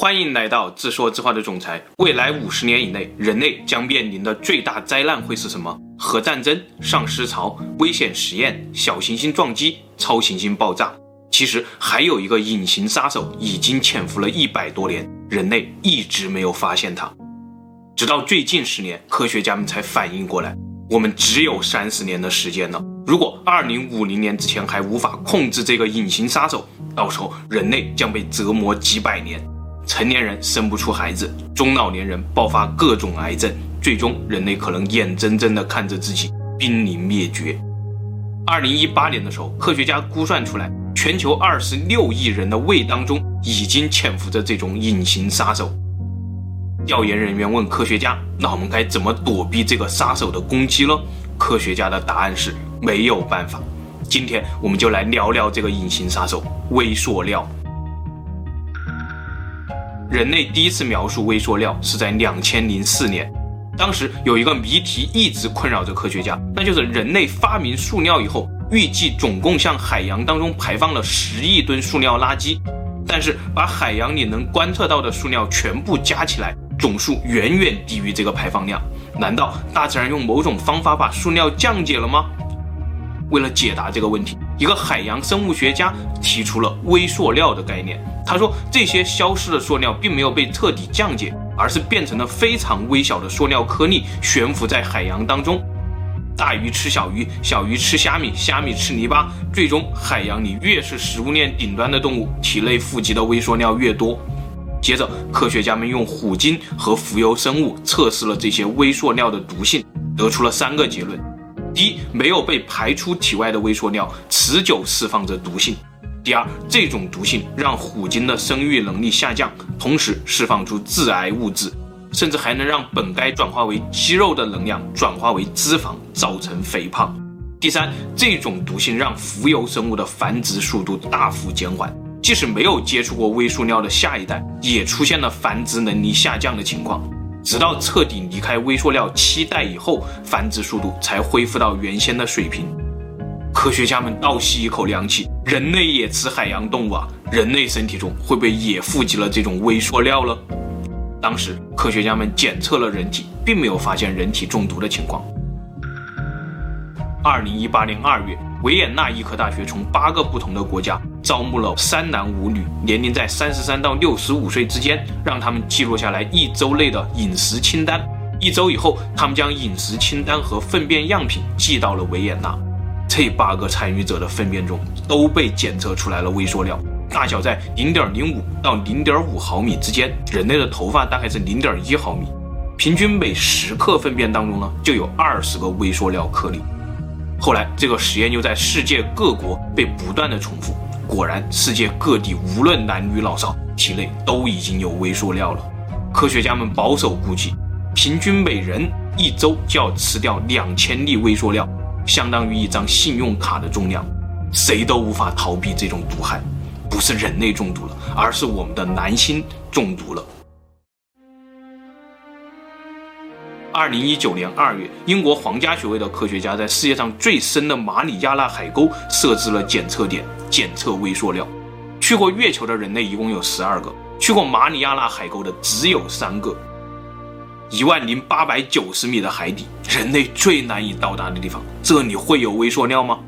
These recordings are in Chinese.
欢迎来到自说自话的总裁。未来五十年以内，人类将面临的最大灾难会是什么？核战争、丧尸潮、危险实验、小行星撞击、超行星爆炸。其实还有一个隐形杀手，已经潜伏了一百多年，人类一直没有发现它。直到最近十年，科学家们才反应过来，我们只有三十年的时间了。如果二零五零年之前还无法控制这个隐形杀手，到时候人类将被折磨几百年。成年人生不出孩子，中老年人爆发各种癌症，最终人类可能眼睁睁地看着自己濒临灭绝。二零一八年的时候，科学家估算出来，全球二十六亿人的胃当中已经潜伏着这种隐形杀手。调研人员问科学家：“那我们该怎么躲避这个杀手的攻击呢？”科学家的答案是没有办法。今天我们就来聊聊这个隐形杀手——微塑料。人类第一次描述微塑料是在两千零四年，当时有一个谜题一直困扰着科学家，那就是人类发明塑料以后，预计总共向海洋当中排放了十亿吨塑料垃圾，但是把海洋里能观测到的塑料全部加起来，总数远远低于这个排放量。难道大自然用某种方法把塑料降解了吗？为了解答这个问题，一个海洋生物学家提出了微塑料的概念。他说，这些消失的塑料并没有被彻底降解，而是变成了非常微小的塑料颗粒，悬浮在海洋当中。大鱼吃小鱼，小鱼吃虾米，虾米吃泥巴，最终海洋里越是食物链顶端的动物，体内富集的微塑料越多。接着，科学家们用虎鲸和浮游生物测试了这些微塑料的毒性，得出了三个结论：第一，没有被排出体外的微塑料持久释放着毒性。第二，这种毒性让虎鲸的生育能力下降，同时释放出致癌物质，甚至还能让本该转化为肌肉的能量转化为脂肪，造成肥胖。第三，这种毒性让浮游生物的繁殖速度大幅减缓，即使没有接触过微塑料的下一代，也出现了繁殖能力下降的情况。直到彻底离开微塑料七代以后，繁殖速度才恢复到原先的水平。科学家们倒吸一口凉气，人类也吃海洋动物啊，人类身体中会不会也富集了这种微塑料呢？当时科学家们检测了人体，并没有发现人体中毒的情况。二零一八年二月，维也纳医科大学从八个不同的国家招募了三男五女，年龄在三十三到六十五岁之间，让他们记录下来一周内的饮食清单。一周以后，他们将饮食清单和粪便样品寄到了维也纳。这八个参与者的粪便中都被检测出来了微塑料，大小在零点零五到零点五毫米之间。人类的头发大概是零点一毫米，平均每十克粪便当中呢就有二十个微塑料颗粒。后来这个实验又在世界各国被不断的重复，果然世界各地无论男女老少体内都已经有微塑料了。科学家们保守估计，平均每人一周就要吃掉两千粒微塑料。相当于一张信用卡的重量，谁都无法逃避这种毒害。不是人类中毒了，而是我们的男星中毒了。二零一九年二月，英国皇家学会的科学家在世界上最深的马里亚纳海沟设置了检测点，检测微塑料。去过月球的人类一共有十二个，去过马里亚纳海沟的只有三个。一万零八百九十米的海底，人类最难以到达的地方，这里会有微塑料吗？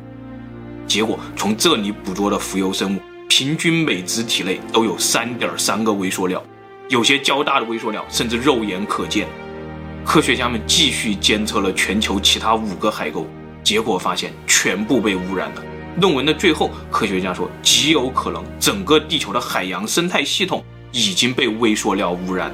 结果，从这里捕捉的浮游生物，平均每只体内都有三点三个微塑料，有些较大的微塑料甚至肉眼可见。科学家们继续监测了全球其他五个海沟，结果发现全部被污染了。论文的最后，科学家说，极有可能整个地球的海洋生态系统已经被微塑料污染。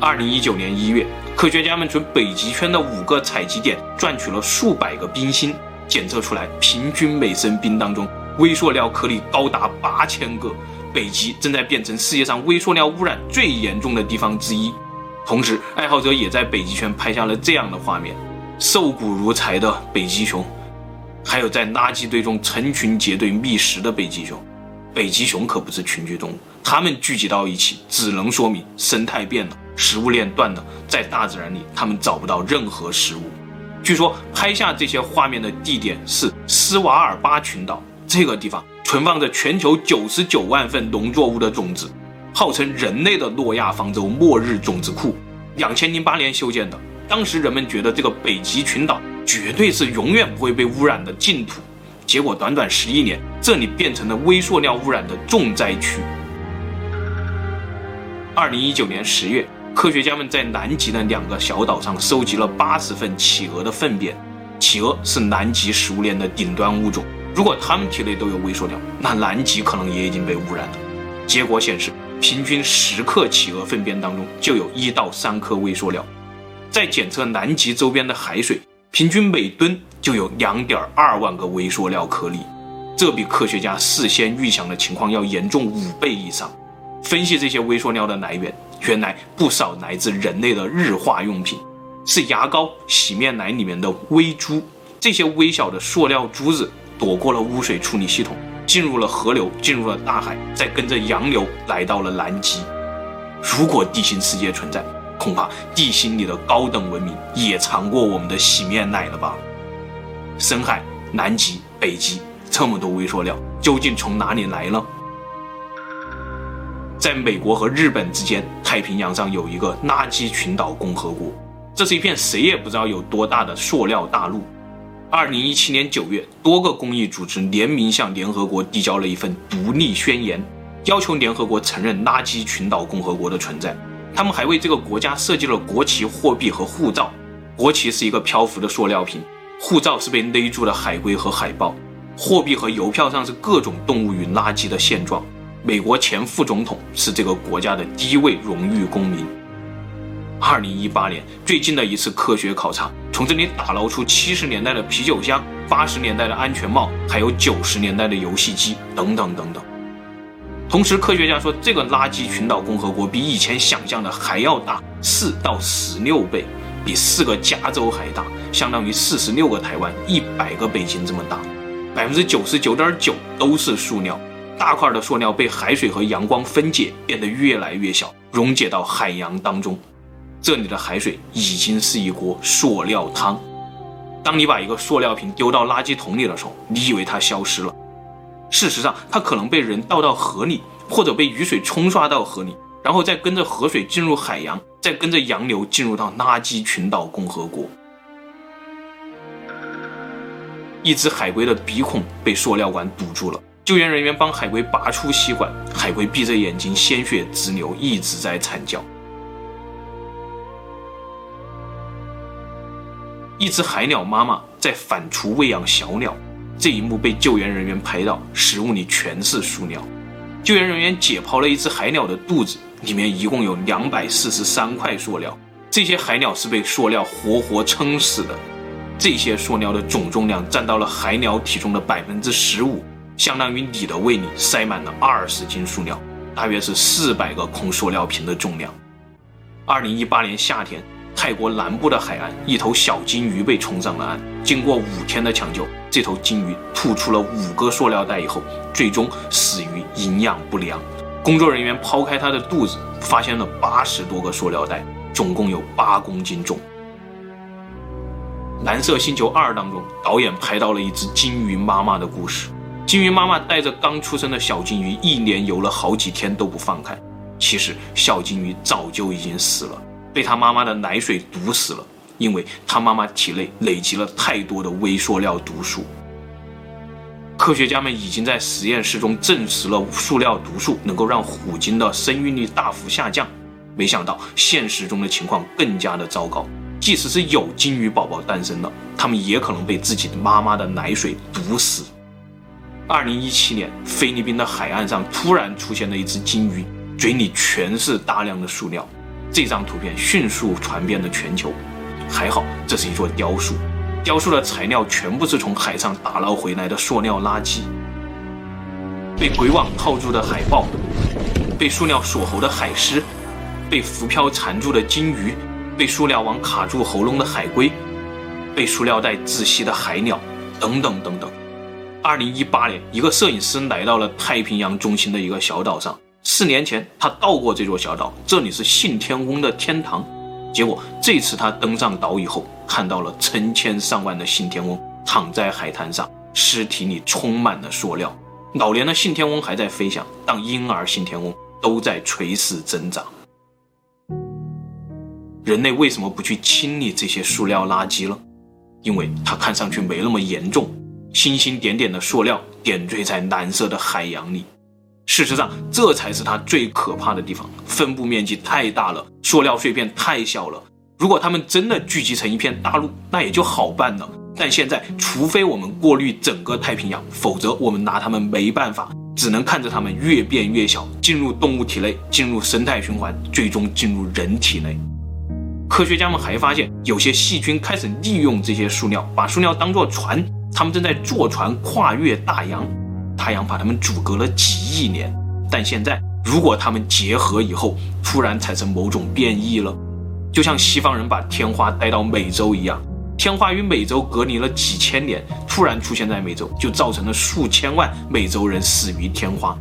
二零一九年一月，科学家们从北极圈的五个采集点赚取了数百个冰芯，检测出来，平均每升冰当中微塑料颗粒高达八千个。北极正在变成世界上微塑料污染最严重的地方之一。同时，爱好者也在北极圈拍下了这样的画面：瘦骨如柴的北极熊，还有在垃圾堆中成群结队觅食的北极熊。北极熊可不是群居动物，它们聚集到一起，只能说明生态变了。食物链断了，在大自然里，它们找不到任何食物。据说拍下这些画面的地点是斯瓦尔巴群岛，这个地方存放着全球九十九万份农作物的种子，号称人类的诺亚方舟末日种子库。两千零八年修建的，当时人们觉得这个北极群岛绝对是永远不会被污染的净土，结果短短十一年，这里变成了微塑料污染的重灾区。二零一九年十月，科学家们在南极的两个小岛上收集了八十份企鹅的粪便。企鹅是南极食物链的顶端物种，如果它们体内都有微塑料，那南极可能也已经被污染了。结果显示，平均十克企鹅粪便当中就有一到三颗微塑料。再检测南极周边的海水，平均每吨就有两点二万个微塑料颗粒，这比科学家事先预想的情况要严重五倍以上。分析这些微塑料的来源，原来不少来自人类的日化用品。是牙膏、洗面奶里面的微珠，这些微小的塑料珠子躲过了污水处理系统，进入了河流，进入了大海，再跟着洋流来到了南极。如果地心世界存在，恐怕地心里的高等文明也尝过我们的洗面奶了吧？深海、南极、北极，这么多微塑料，究竟从哪里来呢？在美国和日本之间，太平洋上有一个垃圾群岛共和国。这是一片谁也不知道有多大的塑料大陆。二零一七年九月，多个公益组织联名向联合国递交了一份独立宣言，要求联合国承认垃圾群岛共和国的存在。他们还为这个国家设计了国旗、货币和护照。国旗是一个漂浮的塑料瓶，护照是被勒住的海龟和海豹，货币和邮票上是各种动物与垃圾的现状。美国前副总统是这个国家的第一位荣誉公民。二零一八年最近的一次科学考察，从这里打捞出七十年代的啤酒箱、八十年代的安全帽，还有九十年代的游戏机等等等等。同时，科学家说，这个垃圾群岛共和国比以前想象的还要大四到十六倍，比四个加州还大，相当于四十六个台湾、一百个北京这么大。百分之九十九点九都是塑料，大块的塑料被海水和阳光分解，变得越来越小，溶解到海洋当中。这里的海水已经是一锅塑料汤。当你把一个塑料瓶丢到垃圾桶里的时候，你以为它消失了，事实上它可能被人倒到河里，或者被雨水冲刷到河里，然后再跟着河水进入海洋，再跟着洋流进入到垃圾群岛共和国。一只海龟的鼻孔被塑料管堵住了，救援人员帮海龟拔出吸管，海龟闭着眼睛，鲜血直流，一直在惨叫。一只海鸟妈妈在反刍喂养小鸟，这一幕被救援人员拍到，食物里全是塑料。救援人员解剖了一只海鸟的肚子，里面一共有两百四十三块塑料。这些海鸟是被塑料活活撑死的。这些塑料的总重量占到了海鸟体重的百分之十五，相当于你的胃里塞满了二十斤塑料，大约是四百个空塑料瓶的重量。二零一八年夏天。泰国南部的海岸，一头小鲸鱼被冲上了岸。经过五天的抢救，这头鲸鱼吐出了五个塑料袋以后，最终死于营养不良。工作人员抛开它的肚子，发现了八十多个塑料袋，总共有八公斤重。《蓝色星球二》当中，导演拍到了一只鲸鱼妈妈的故事。鲸鱼妈妈带着刚出生的小鲸鱼，一连游了好几天都不放开。其实，小鲸鱼早就已经死了。被他妈妈的奶水毒死了，因为他妈妈体内累积了太多的微塑料毒素。科学家们已经在实验室中证实了塑料毒素能够让虎鲸的生育率大幅下降，没想到现实中的情况更加的糟糕。即使是有鲸鱼宝宝诞生了，它们也可能被自己的妈妈的奶水毒死。二零一七年，菲律宾的海岸上突然出现了一只鲸鱼，嘴里全是大量的塑料。这张图片迅速传遍了全球，还好这是一座雕塑，雕塑的材料全部是从海上打捞回来的塑料垃圾。被鬼网套住的海豹，被塑料锁喉的海狮，被浮漂缠住的鲸鱼，被塑料网卡住喉咙的海龟，被塑料袋窒息的海鸟，等等等等。二零一八年，一个摄影师来到了太平洋中心的一个小岛上。四年前，他到过这座小岛，这里是信天翁的天堂。结果这次他登上岛以后，看到了成千上万的信天翁躺在海滩上，尸体里充满了塑料。老年的信天翁还在飞翔，当婴儿信天翁都在垂死挣扎。人类为什么不去清理这些塑料垃圾了？因为它看上去没那么严重，星星点点的塑料点缀在蓝色的海洋里。事实上，这才是它最可怕的地方，分布面积太大了，塑料碎片太小了。如果它们真的聚集成一片大陆，那也就好办了。但现在，除非我们过滤整个太平洋，否则我们拿它们没办法，只能看着它们越变越小，进入动物体内，进入生态循环，最终进入人体内。科学家们还发现，有些细菌开始利用这些塑料，把塑料当作船，他们正在坐船跨越大洋。太阳把它们阻隔了几亿年，但现在如果它们结合以后，突然产生某种变异了，就像西方人把天花带到美洲一样，天花与美洲隔离了几千年，突然出现在美洲，就造成了数千万美洲人死于天花。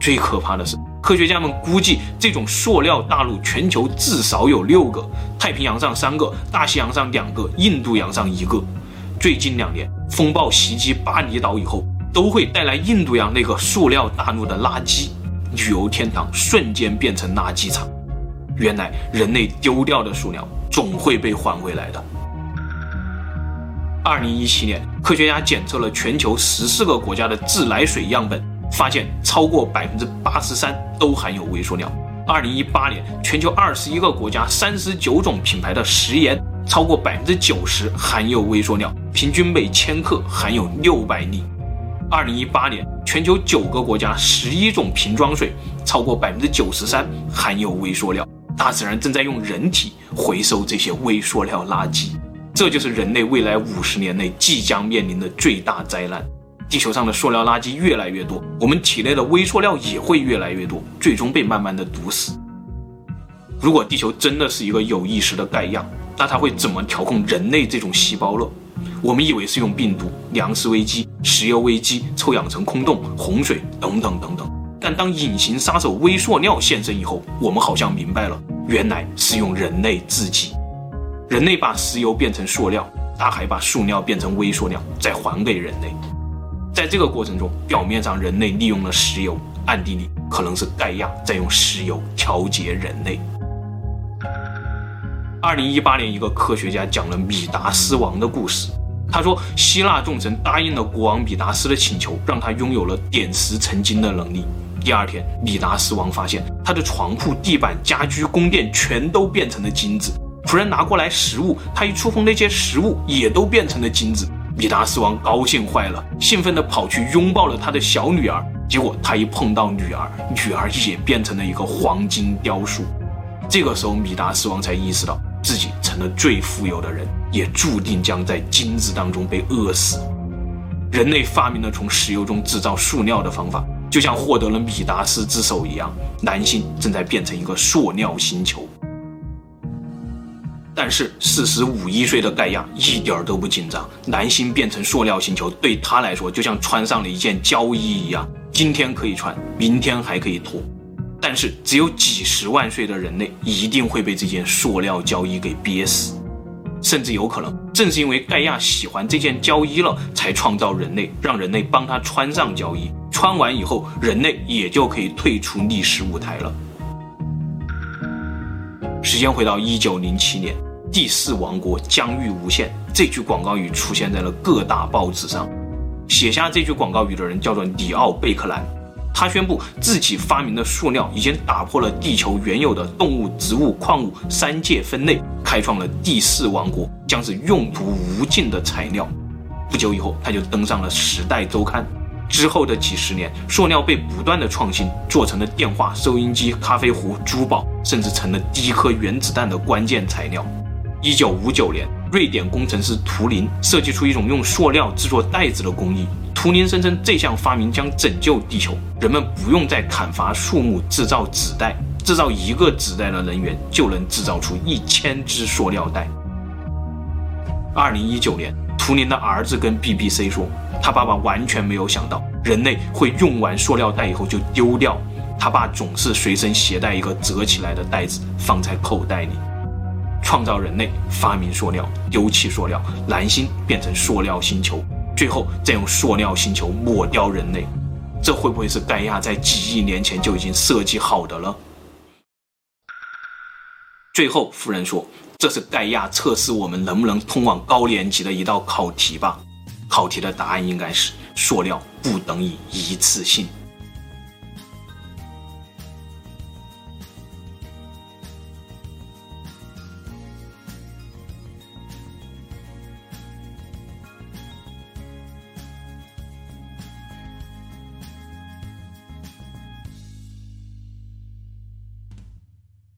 最可怕的是。科学家们估计，这种塑料大陆全球至少有六个，太平洋上三个，大西洋上两个，印度洋上一个。最近两年，风暴袭击巴厘岛以后，都会带来印度洋那个塑料大陆的垃圾，旅游天堂瞬间变成垃圾场。原来，人类丢掉的塑料总会被还回来的。二零一七年，科学家检测了全球十四个国家的自来水样本。发现超过百分之八十三都含有微塑料。二零一八年，全球二十一个国家三十九种品牌的食盐，超过百分之九十含有微塑料，平均每千克含有六百粒。二零一八年，全球九个国家十一种瓶装水，超过百分之九十三含有微塑料。大自然正在用人体回收这些微塑料垃圾，这就是人类未来五十年内即将面临的最大灾难。地球上的塑料垃圾越来越多，我们体内的微塑料也会越来越多，最终被慢慢的毒死。如果地球真的是一个有意识的盖亚，那它会怎么调控人类这种细胞呢？我们以为是用病毒、粮食危机、石油危机、臭氧层空洞、洪水等等等等，但当隐形杀手微塑料现身以后，我们好像明白了，原来是用人类自己。人类把石油变成塑料，大海把塑料变成微塑料，再还给人类。在这个过程中，表面上人类利用了石油，暗地里可能是盖亚在用石油调节人类。二零一八年，一个科学家讲了米达斯王的故事。他说，希腊众神答应了国王米达斯的请求，让他拥有了点石成金的能力。第二天，米达斯王发现他的床铺、地板、家居、宫殿全都变成了金子。仆人拿过来食物，他一触碰那些食物，也都变成了金子。米达斯王高兴坏了，兴奋地跑去拥抱了他的小女儿。结果他一碰到女儿，女儿也变成了一个黄金雕塑。这个时候，米达斯王才意识到自己成了最富有的人，也注定将在金子当中被饿死。人类发明了从石油中制造塑料的方法，就像获得了米达斯之手一样，蓝星正在变成一个塑料星球。但是四十五亿岁的盖亚一点都不紧张，蓝星变成塑料星球对他来说就像穿上了一件胶衣一样，今天可以穿，明天还可以脱。但是只有几十万岁的人类一定会被这件塑料胶衣给憋死，甚至有可能正是因为盖亚喜欢这件胶衣了，才创造人类，让人类帮他穿上胶衣，穿完以后人类也就可以退出历史舞台了。时间回到一九零七年。第四王国疆域无限，这句广告语出现在了各大报纸上。写下这句广告语的人叫做里奥贝克兰，他宣布自己发明的塑料已经打破了地球原有的动物、植物、矿物三界分类，开创了第四王国，将是用途无尽的材料。不久以后，他就登上了《时代周刊》。之后的几十年，塑料被不断的创新，做成了电话、收音机、咖啡壶、珠宝，甚至成了第一颗原子弹的关键材料。一九五九年，瑞典工程师图灵设计出一种用塑料制作袋子的工艺。图灵声称这项发明将拯救地球，人们不用再砍伐树木制造纸袋，制造一个纸袋的能源就能制造出一千只塑料袋。二零一九年，图灵的儿子跟 BBC 说，他爸爸完全没有想到人类会用完塑料袋以后就丢掉，他爸总是随身携带一个折起来的袋子放在口袋里。创造人类，发明塑料，丢弃塑料，蓝星变成塑料星球，最后再用塑料星球抹掉人类。这会不会是盖亚在几亿年前就已经设计好的了？最后，夫人说：“这是盖亚测试我们能不能通往高年级的一道考题吧？考题的答案应该是塑料不等于一次性。”